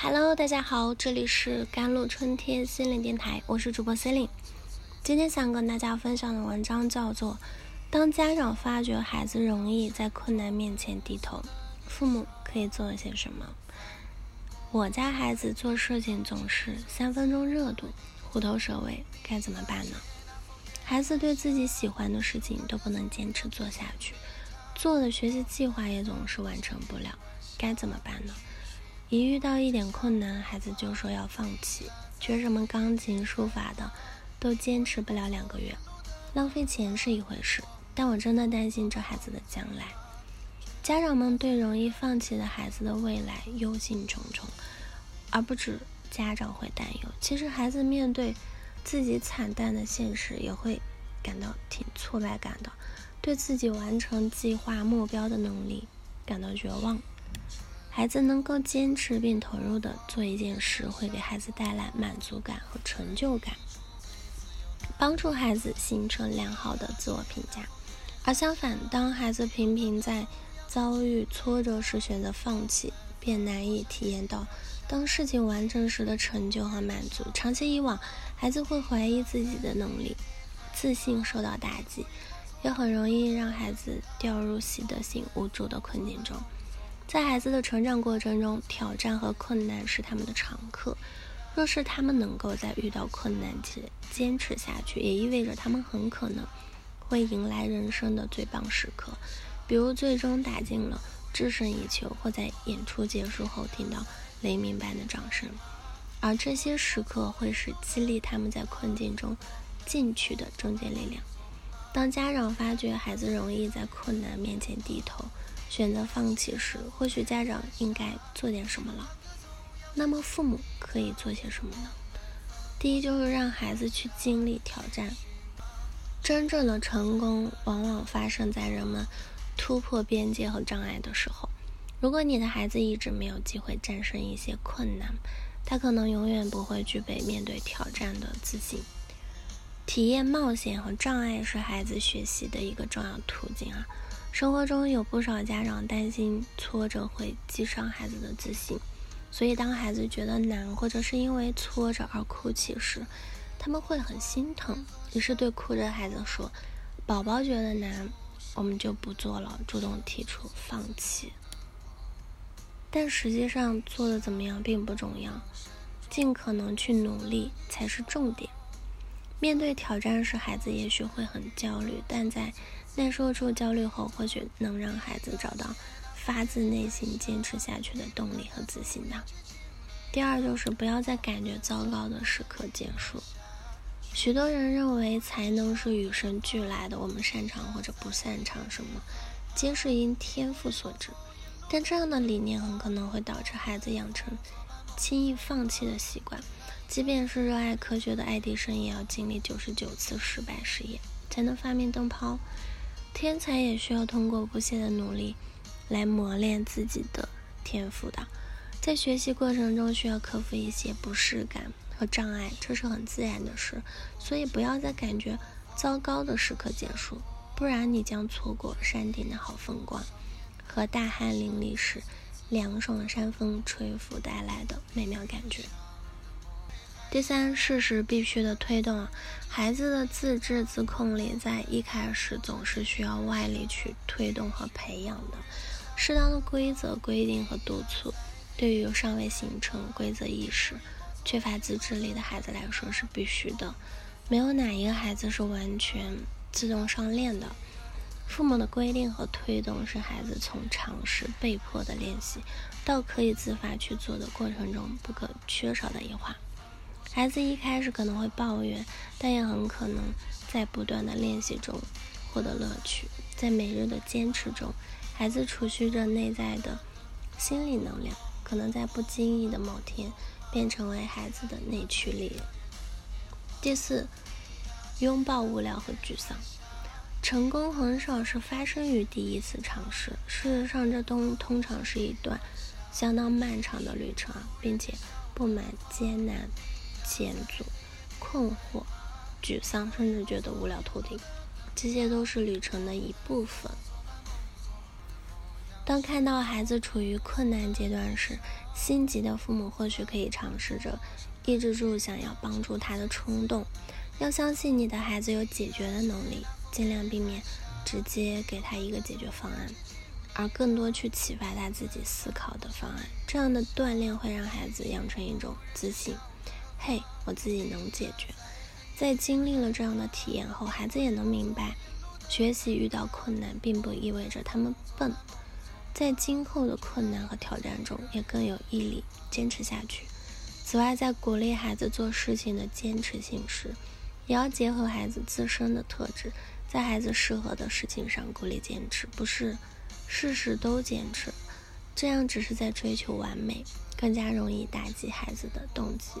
Hello，大家好，这里是甘露春天心灵电台，我是主播 c e l i n e 今天想跟大家分享的文章叫做《当家长发觉孩子容易在困难面前低头，父母可以做些什么》。我家孩子做事情总是三分钟热度，虎头蛇尾，该怎么办呢？孩子对自己喜欢的事情都不能坚持做下去，做的学习计划也总是完成不了，该怎么办呢？一遇到一点困难，孩子就说要放弃。学什么钢琴、书法的，都坚持不了两个月。浪费钱是一回事，但我真的担心这孩子的将来。家长们对容易放弃的孩子的未来忧心忡忡，而不止家长会担忧。其实孩子面对自己惨淡的现实，也会感到挺挫败感的，对自己完成计划目标的能力感到绝望。孩子能够坚持并投入的做一件事，会给孩子带来满足感和成就感，帮助孩子形成良好的自我评价。而相反，当孩子频频在遭遇挫折时选择放弃，便难以体验到当事情完成时的成就和满足。长期以往，孩子会怀疑自己的能力，自信受到打击，也很容易让孩子掉入习得性无助的困境中。在孩子的成长过程中，挑战和困难是他们的常客。若是他们能够在遇到困难时坚持下去，也意味着他们很可能会迎来人生的最棒时刻，比如最终打进了制胜一球，或在演出结束后听到雷鸣般的掌声。而这些时刻会是激励他们在困境中进取的终结力量。当家长发觉孩子容易在困难面前低头，选择放弃时，或许家长应该做点什么了。那么父母可以做些什么呢？第一，就是让孩子去经历挑战。真正的成功往往发生在人们突破边界和障碍的时候。如果你的孩子一直没有机会战胜一些困难，他可能永远不会具备面对挑战的自信。体验冒险和障碍是孩子学习的一个重要途径啊。生活中有不少家长担心挫折会击伤孩子的自信，所以当孩子觉得难或者是因为挫折而哭泣时，他们会很心疼，于是对哭着的孩子说：“宝宝觉得难，我们就不做了，主动提出放弃。”但实际上做的怎么样并不重要，尽可能去努力才是重点。面对挑战时，孩子也许会很焦虑，但在耐受住焦虑后，或许能让孩子找到发自内心坚持下去的动力和自信的。第二，就是不要在感觉糟糕的时刻结束。许多人认为才能是与生俱来的，我们擅长或者不擅长什么，皆是因天赋所致。但这样的理念很可能会导致孩子养成轻易放弃的习惯。即便是热爱科学的爱迪生，也要经历九十九次失败试验才能发明灯泡。天才也需要通过不懈的努力来磨练自己的天赋的，在学习过程中需要克服一些不适感和障碍，这是很自然的事。所以不要在感觉糟糕的时刻结束，不然你将错过山顶的好风光和大汗淋漓时凉爽的山风吹拂带来的美妙感觉。第三，事实必须的推动，孩子的自制自控力在一开始总是需要外力去推动和培养的。适当的规则规定和督促，对于尚未形成规则意识、缺乏自制力的孩子来说是必须的。没有哪一个孩子是完全自动上链的。父母的规定和推动是孩子从尝试、被迫的练习到可以自发去做的过程中不可缺少的一环。孩子一开始可能会抱怨，但也很可能在不断的练习中获得乐趣。在每日的坚持中，孩子储蓄着内在的心理能量，可能在不经意的某天便成为孩子的内驱力。第四，拥抱无聊和沮丧。成功很少是发生于第一次尝试，事实上，这通通常是一段相当漫长的旅程，并且布满艰难。险阻、困惑、沮丧，甚至觉得无聊透顶，这些都是旅程的一部分。当看到孩子处于困难阶段时，心急的父母或许可以尝试着抑制住想要帮助他的冲动。要相信你的孩子有解决的能力，尽量避免直接给他一个解决方案，而更多去启发他自己思考的方案。这样的锻炼会让孩子养成一种自信。嘿，我自己能解决。在经历了这样的体验后，孩子也能明白，学习遇到困难并不意味着他们笨。在今后的困难和挑战中，也更有毅力坚持下去。此外，在鼓励孩子做事情的坚持性时，也要结合孩子自身的特质，在孩子适合的事情上鼓励坚持，不是事事都坚持，这样只是在追求完美，更加容易打击孩子的动机。